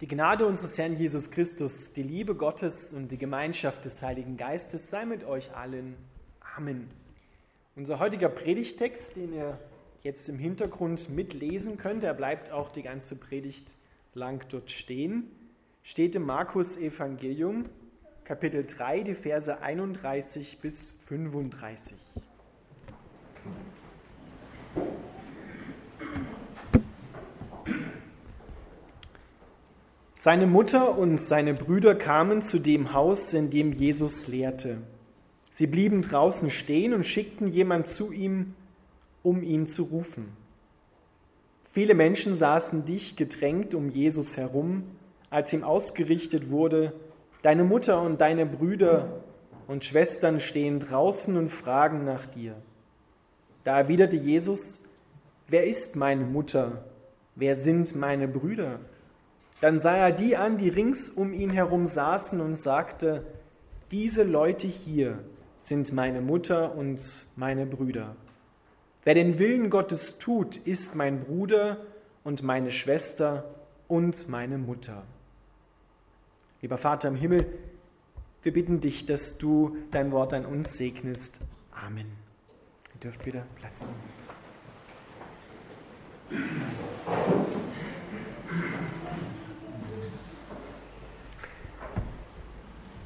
Die Gnade unseres Herrn Jesus Christus, die Liebe Gottes und die Gemeinschaft des Heiligen Geistes sei mit euch allen. Amen. Unser heutiger Predigtext, den ihr jetzt im Hintergrund mitlesen könnt, er bleibt auch die ganze Predigt lang dort stehen, steht im Markus Evangelium, Kapitel 3, die Verse 31 bis 35. Seine Mutter und seine Brüder kamen zu dem Haus, in dem Jesus lehrte. Sie blieben draußen stehen und schickten jemand zu ihm, um ihn zu rufen. Viele Menschen saßen dicht gedrängt um Jesus herum, als ihm ausgerichtet wurde, Deine Mutter und deine Brüder und Schwestern stehen draußen und fragen nach dir. Da erwiderte Jesus, Wer ist meine Mutter? Wer sind meine Brüder? Dann sah er die an, die rings um ihn herum saßen und sagte, diese Leute hier sind meine Mutter und meine Brüder. Wer den Willen Gottes tut, ist mein Bruder und meine Schwester und meine Mutter. Lieber Vater im Himmel, wir bitten dich, dass du dein Wort an uns segnest. Amen. Ihr dürft wieder Platz nehmen.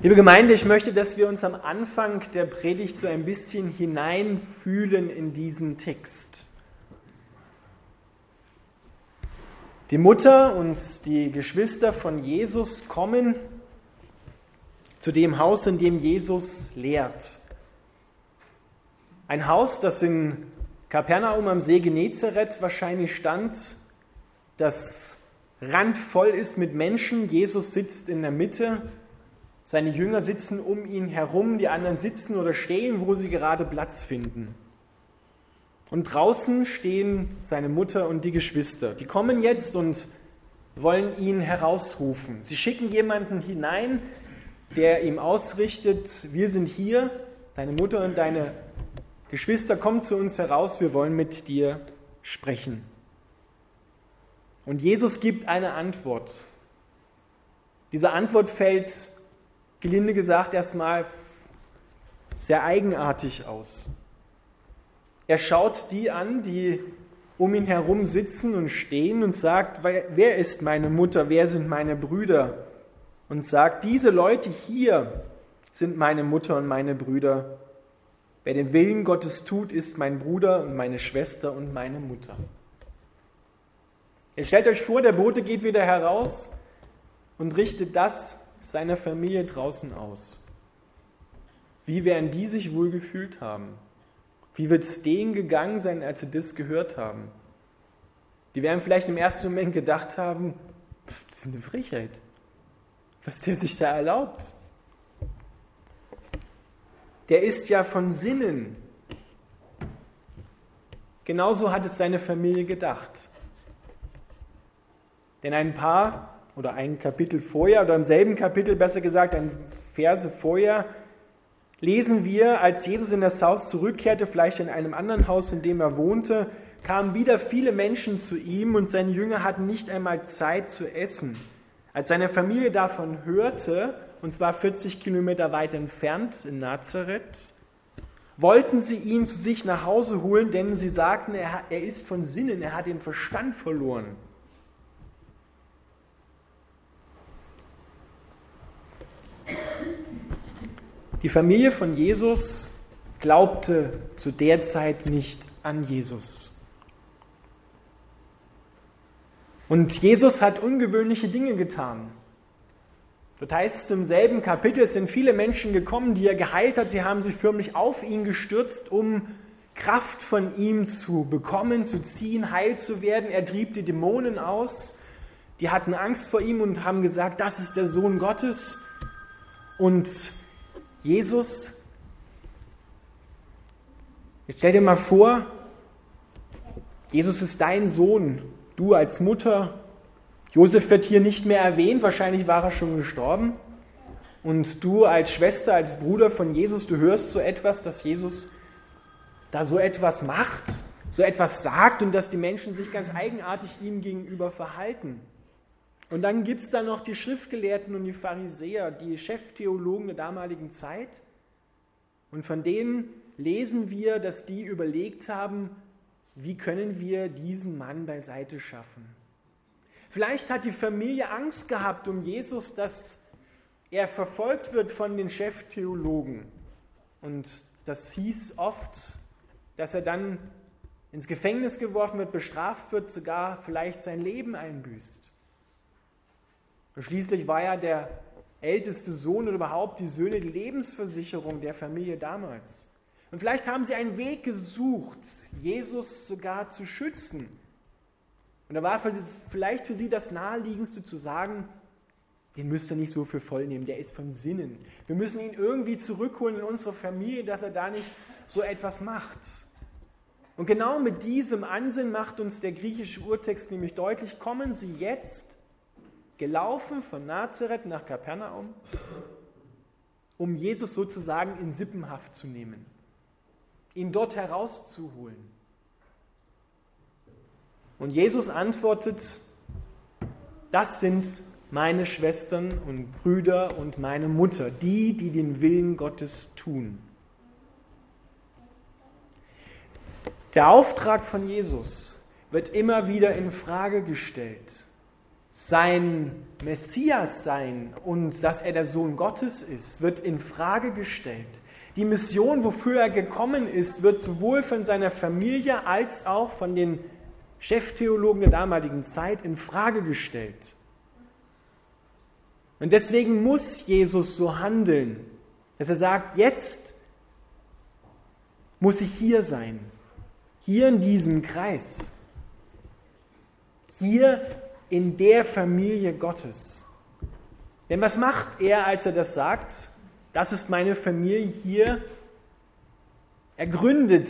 Liebe Gemeinde, ich möchte, dass wir uns am Anfang der Predigt so ein bisschen hineinfühlen in diesen Text. Die Mutter und die Geschwister von Jesus kommen zu dem Haus, in dem Jesus lehrt. Ein Haus, das in Kapernaum am See Genezareth wahrscheinlich stand, das randvoll ist mit Menschen. Jesus sitzt in der Mitte seine Jünger sitzen um ihn herum, die anderen sitzen oder stehen, wo sie gerade Platz finden. Und draußen stehen seine Mutter und die Geschwister. Die kommen jetzt und wollen ihn herausrufen. Sie schicken jemanden hinein, der ihm ausrichtet, wir sind hier, deine Mutter und deine Geschwister, kommen zu uns heraus, wir wollen mit dir sprechen. Und Jesus gibt eine Antwort. Diese Antwort fällt gelinde gesagt, erstmal sehr eigenartig aus. Er schaut die an, die um ihn herum sitzen und stehen und sagt, wer ist meine Mutter, wer sind meine Brüder? Und sagt, diese Leute hier sind meine Mutter und meine Brüder. Wer den Willen Gottes tut, ist mein Bruder und meine Schwester und meine Mutter. Ihr stellt euch vor, der Bote geht wieder heraus und richtet das seiner Familie draußen aus? Wie werden die sich wohl gefühlt haben? Wie wird es denen gegangen sein, als sie das gehört haben? Die werden vielleicht im ersten Moment gedacht haben, das ist eine Frechheit, was der sich da erlaubt. Der ist ja von Sinnen. Genauso hat es seine Familie gedacht. Denn ein paar oder ein Kapitel vorher oder im selben Kapitel besser gesagt, ein Verse vorher, lesen wir, als Jesus in das Haus zurückkehrte, vielleicht in einem anderen Haus, in dem er wohnte, kamen wieder viele Menschen zu ihm und seine Jünger hatten nicht einmal Zeit zu essen. Als seine Familie davon hörte, und zwar 40 Kilometer weit entfernt in Nazareth, wollten sie ihn zu sich nach Hause holen, denn sie sagten, er, er ist von Sinnen, er hat den Verstand verloren. Die Familie von Jesus glaubte zu der Zeit nicht an Jesus. Und Jesus hat ungewöhnliche Dinge getan. Dort heißt es im selben Kapitel, es sind viele Menschen gekommen, die er geheilt hat. Sie haben sich förmlich auf ihn gestürzt, um Kraft von ihm zu bekommen, zu ziehen, heil zu werden. Er trieb die Dämonen aus. Die hatten Angst vor ihm und haben gesagt, das ist der Sohn Gottes. Und Jesus, jetzt stell dir mal vor, Jesus ist dein Sohn, du als Mutter. Josef wird hier nicht mehr erwähnt, wahrscheinlich war er schon gestorben. Und du als Schwester, als Bruder von Jesus, du hörst so etwas, dass Jesus da so etwas macht, so etwas sagt und dass die Menschen sich ganz eigenartig ihm gegenüber verhalten. Und dann gibt es da noch die Schriftgelehrten und die Pharisäer, die Cheftheologen der damaligen Zeit. Und von denen lesen wir, dass die überlegt haben, wie können wir diesen Mann beiseite schaffen. Vielleicht hat die Familie Angst gehabt um Jesus, dass er verfolgt wird von den Cheftheologen. Und das hieß oft, dass er dann ins Gefängnis geworfen wird, bestraft wird, sogar vielleicht sein Leben einbüßt. Schließlich war er der älteste Sohn oder überhaupt die Söhne die Lebensversicherung der Familie damals. Und vielleicht haben sie einen Weg gesucht, Jesus sogar zu schützen. Und da war vielleicht für sie das Naheliegendste zu sagen, den müsst ihr nicht so für voll nehmen, der ist von Sinnen. Wir müssen ihn irgendwie zurückholen in unsere Familie, dass er da nicht so etwas macht. Und genau mit diesem Ansinn macht uns der griechische Urtext nämlich deutlich, kommen Sie jetzt gelaufen von Nazareth nach Kapernaum, um Jesus sozusagen in Sippenhaft zu nehmen, ihn dort herauszuholen. Und Jesus antwortet, das sind meine Schwestern und Brüder und meine Mutter, die, die den Willen Gottes tun. Der Auftrag von Jesus wird immer wieder in Frage gestellt. Sein Messias sein und dass er der Sohn Gottes ist, wird in Frage gestellt. Die Mission, wofür er gekommen ist, wird sowohl von seiner Familie als auch von den Cheftheologen der damaligen Zeit in Frage gestellt. Und deswegen muss Jesus so handeln, dass er sagt, jetzt muss ich hier sein, hier in diesem Kreis, hier in der Familie Gottes. Denn was macht er, als er das sagt? Das ist meine Familie hier. Er gründet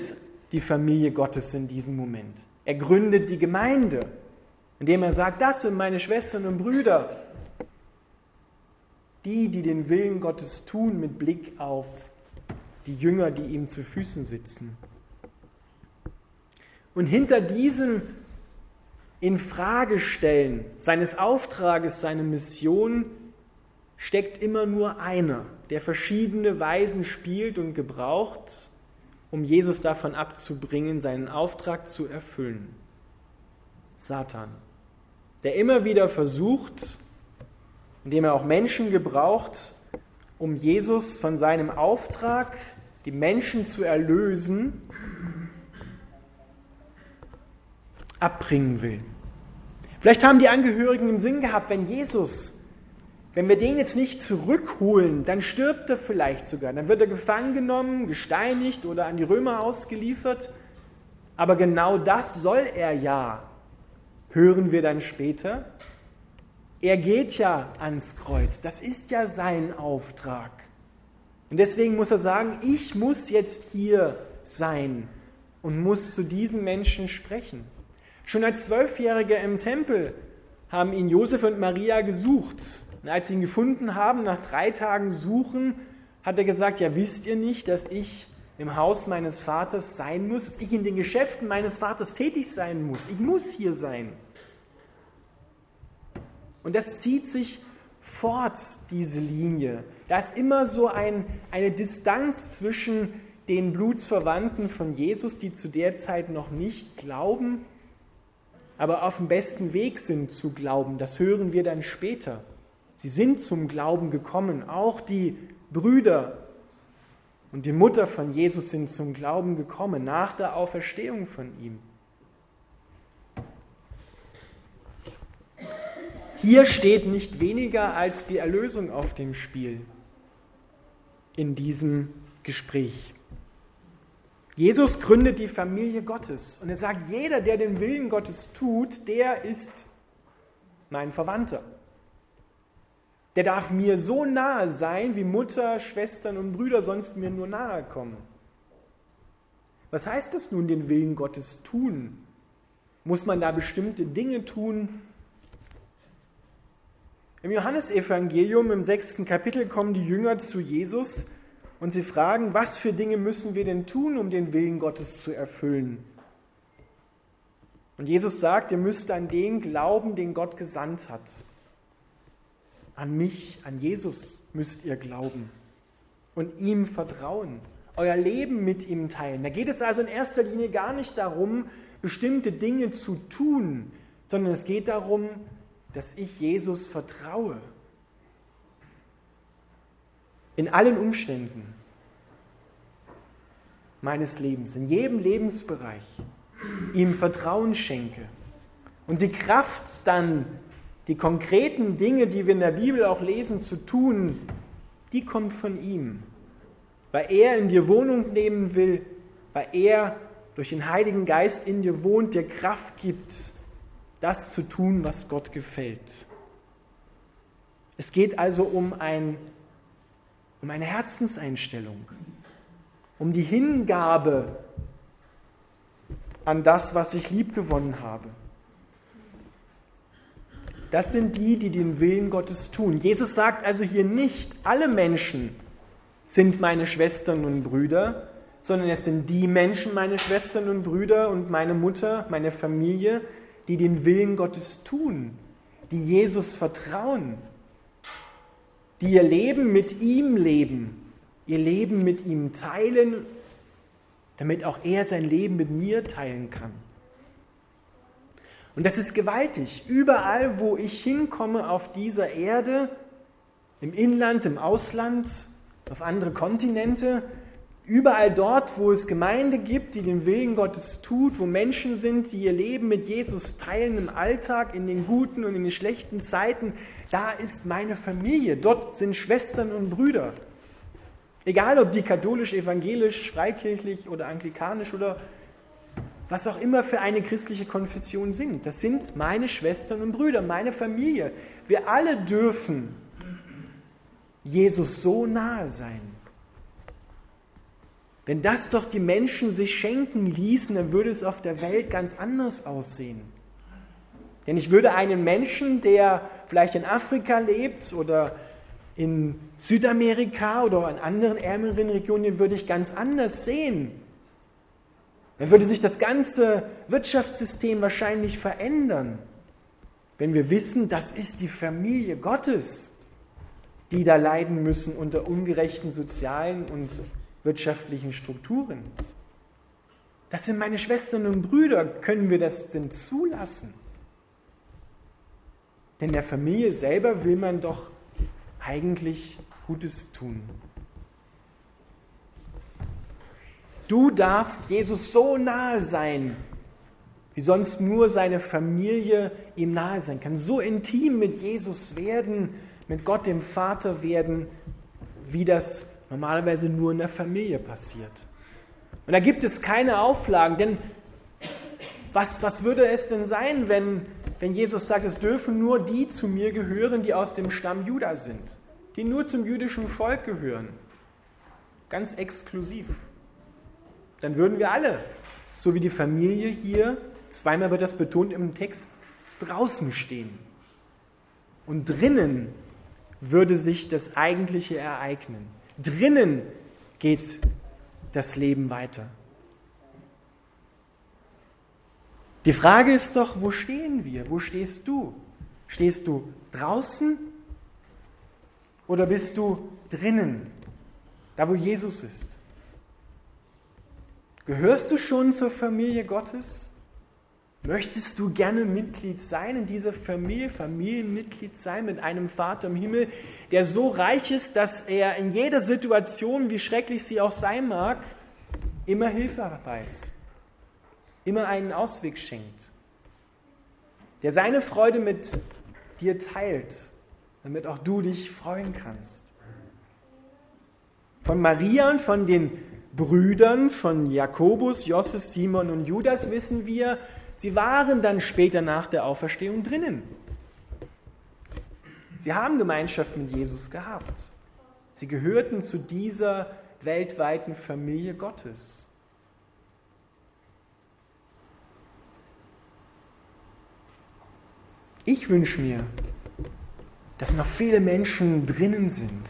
die Familie Gottes in diesem Moment. Er gründet die Gemeinde, indem er sagt, das sind meine Schwestern und Brüder, die, die den Willen Gottes tun mit Blick auf die Jünger, die ihm zu Füßen sitzen. Und hinter diesem Infragestellen seines Auftrages, seiner Mission steckt immer nur einer, der verschiedene Weisen spielt und gebraucht, um Jesus davon abzubringen, seinen Auftrag zu erfüllen. Satan, der immer wieder versucht, indem er auch Menschen gebraucht, um Jesus von seinem Auftrag, die Menschen zu erlösen, abbringen will. Vielleicht haben die Angehörigen im Sinn gehabt, wenn Jesus, wenn wir den jetzt nicht zurückholen, dann stirbt er vielleicht sogar. Dann wird er gefangen genommen, gesteinigt oder an die Römer ausgeliefert. Aber genau das soll er ja, hören wir dann später. Er geht ja ans Kreuz. Das ist ja sein Auftrag. Und deswegen muss er sagen, ich muss jetzt hier sein und muss zu diesen Menschen sprechen. Schon als Zwölfjähriger im Tempel haben ihn Josef und Maria gesucht. Und als sie ihn gefunden haben, nach drei Tagen Suchen, hat er gesagt, ja wisst ihr nicht, dass ich im Haus meines Vaters sein muss, dass ich in den Geschäften meines Vaters tätig sein muss. Ich muss hier sein. Und das zieht sich fort, diese Linie. Da ist immer so ein, eine Distanz zwischen den Blutsverwandten von Jesus, die zu der Zeit noch nicht glauben, aber auf dem besten Weg sind zu glauben. Das hören wir dann später. Sie sind zum Glauben gekommen. Auch die Brüder und die Mutter von Jesus sind zum Glauben gekommen nach der Auferstehung von ihm. Hier steht nicht weniger als die Erlösung auf dem Spiel in diesem Gespräch. Jesus gründet die Familie Gottes und er sagt, jeder, der den Willen Gottes tut, der ist mein Verwandter. Der darf mir so nahe sein, wie Mutter, Schwestern und Brüder sonst mir nur nahe kommen. Was heißt das nun, den Willen Gottes tun? Muss man da bestimmte Dinge tun, im Johannesevangelium im sechsten Kapitel kommen die Jünger zu Jesus und sie fragen, was für Dinge müssen wir denn tun, um den Willen Gottes zu erfüllen? Und Jesus sagt, ihr müsst an den glauben, den Gott gesandt hat. An mich, an Jesus müsst ihr glauben und ihm vertrauen, euer Leben mit ihm teilen. Da geht es also in erster Linie gar nicht darum, bestimmte Dinge zu tun, sondern es geht darum, dass ich Jesus vertraue. In allen Umständen meines Lebens, in jedem Lebensbereich, ihm Vertrauen schenke. Und die Kraft dann, die konkreten Dinge, die wir in der Bibel auch lesen, zu tun, die kommt von ihm. Weil er in dir Wohnung nehmen will, weil er durch den Heiligen Geist in dir wohnt, dir Kraft gibt, das zu tun, was Gott gefällt. Es geht also um, ein, um eine Herzenseinstellung, um die Hingabe an das, was ich liebgewonnen habe. Das sind die, die den Willen Gottes tun. Jesus sagt also hier nicht, alle Menschen sind meine Schwestern und Brüder, sondern es sind die Menschen, meine Schwestern und Brüder und meine Mutter, meine Familie, die den Willen Gottes tun, die Jesus vertrauen, die ihr Leben mit ihm leben, ihr Leben mit ihm teilen, damit auch er sein Leben mit mir teilen kann. Und das ist gewaltig. Überall, wo ich hinkomme auf dieser Erde, im Inland, im Ausland, auf andere Kontinente, überall dort, wo es Gemeinde gibt, die den Willen Gottes tut, wo Menschen sind, die ihr Leben mit Jesus teilen im Alltag, in den guten und in den schlechten Zeiten, da ist meine Familie. Dort sind Schwestern und Brüder. Egal, ob die katholisch, evangelisch, freikirchlich oder anglikanisch oder was auch immer für eine christliche Konfession sind. Das sind meine Schwestern und Brüder, meine Familie. Wir alle dürfen Jesus so nahe sein. Wenn das doch die Menschen sich schenken ließen, dann würde es auf der Welt ganz anders aussehen. Denn ich würde einen Menschen, der vielleicht in Afrika lebt oder in Südamerika oder in anderen ärmeren Regionen, den würde ich ganz anders sehen. Dann würde sich das ganze Wirtschaftssystem wahrscheinlich verändern, wenn wir wissen, das ist die Familie Gottes die da leiden müssen unter ungerechten sozialen und wirtschaftlichen Strukturen. Das sind meine Schwestern und Brüder. Können wir das denn zulassen? Denn der Familie selber will man doch eigentlich Gutes tun. Du darfst Jesus so nahe sein, wie sonst nur seine Familie ihm nahe sein kann. So intim mit Jesus werden, mit Gott dem Vater werden, wie das normalerweise nur in der Familie passiert. Und da gibt es keine Auflagen, denn was, was würde es denn sein, wenn, wenn Jesus sagt, es dürfen nur die zu mir gehören, die aus dem Stamm Juda sind, die nur zum jüdischen Volk gehören, ganz exklusiv. Dann würden wir alle, so wie die Familie hier, zweimal wird das betont im Text, draußen stehen. Und drinnen würde sich das Eigentliche ereignen. Drinnen geht das Leben weiter. Die Frage ist doch, wo stehen wir? Wo stehst du? Stehst du draußen oder bist du drinnen, da wo Jesus ist? Gehörst du schon zur Familie Gottes? Möchtest du gerne Mitglied sein in dieser Familie, Familienmitglied sein mit einem Vater im Himmel, der so reich ist, dass er in jeder Situation, wie schrecklich sie auch sein mag, immer Hilfe weiß, immer einen Ausweg schenkt, der seine Freude mit dir teilt, damit auch du dich freuen kannst. Von Maria und von den Brüdern von Jakobus, Josses, Simon und Judas wissen wir, Sie waren dann später nach der Auferstehung drinnen. Sie haben Gemeinschaft mit Jesus gehabt. Sie gehörten zu dieser weltweiten Familie Gottes. Ich wünsche mir, dass noch viele Menschen drinnen sind,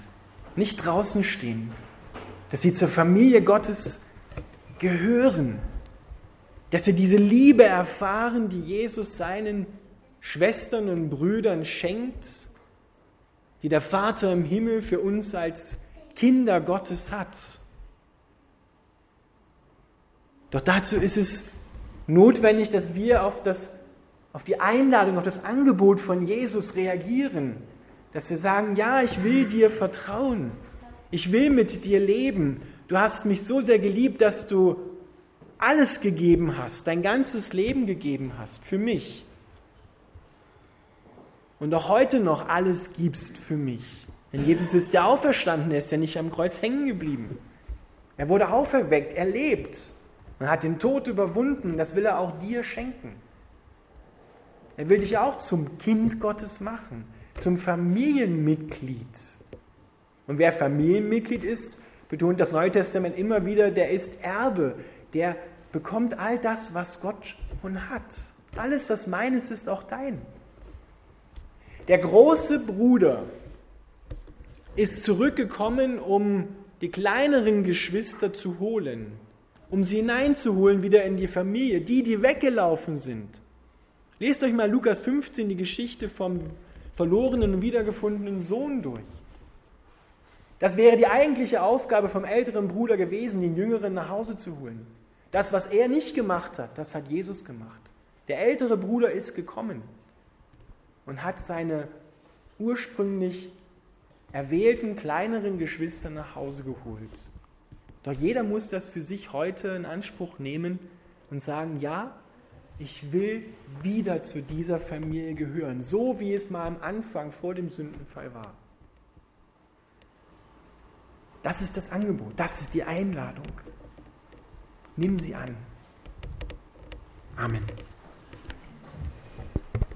nicht draußen stehen, dass sie zur Familie Gottes gehören, dass sie diese Liebe erfahren, die Jesus seinen Schwestern und Brüdern schenkt, die der Vater im Himmel für uns als Kinder Gottes hat. Doch dazu ist es notwendig, dass wir auf, das, auf die Einladung, auf das Angebot von Jesus reagieren. Dass wir sagen, ja, ich will dir vertrauen. Ich will mit dir leben. Du hast mich so sehr geliebt, dass du alles gegeben hast, dein ganzes Leben gegeben hast für mich. Und auch heute noch alles gibst für mich. Denn Jesus ist ja auferstanden, er ist ja nicht am Kreuz hängen geblieben. Er wurde auferweckt, er lebt und hat den Tod überwunden. Das will er auch dir schenken. Er will dich auch zum Kind Gottes machen, zum Familienmitglied. Und wer Familienmitglied ist, betont das Neue Testament immer wieder, der ist Erbe, der bekommt all das, was Gott schon hat. Alles, was meines, ist auch dein. Der große Bruder ist zurückgekommen, um die kleineren Geschwister zu holen, um sie hineinzuholen wieder in die Familie, die, die weggelaufen sind. Lest euch mal Lukas 15 die Geschichte vom verlorenen und wiedergefundenen Sohn durch. Das wäre die eigentliche Aufgabe vom älteren Bruder gewesen, den Jüngeren nach Hause zu holen. Das, was er nicht gemacht hat, das hat Jesus gemacht. Der ältere Bruder ist gekommen und hat seine ursprünglich erwählten kleineren Geschwister nach Hause geholt. Doch jeder muss das für sich heute in Anspruch nehmen und sagen, ja, ich will wieder zu dieser Familie gehören, so wie es mal am Anfang vor dem Sündenfall war. Das ist das Angebot, das ist die Einladung. Nimm sie an. Amen.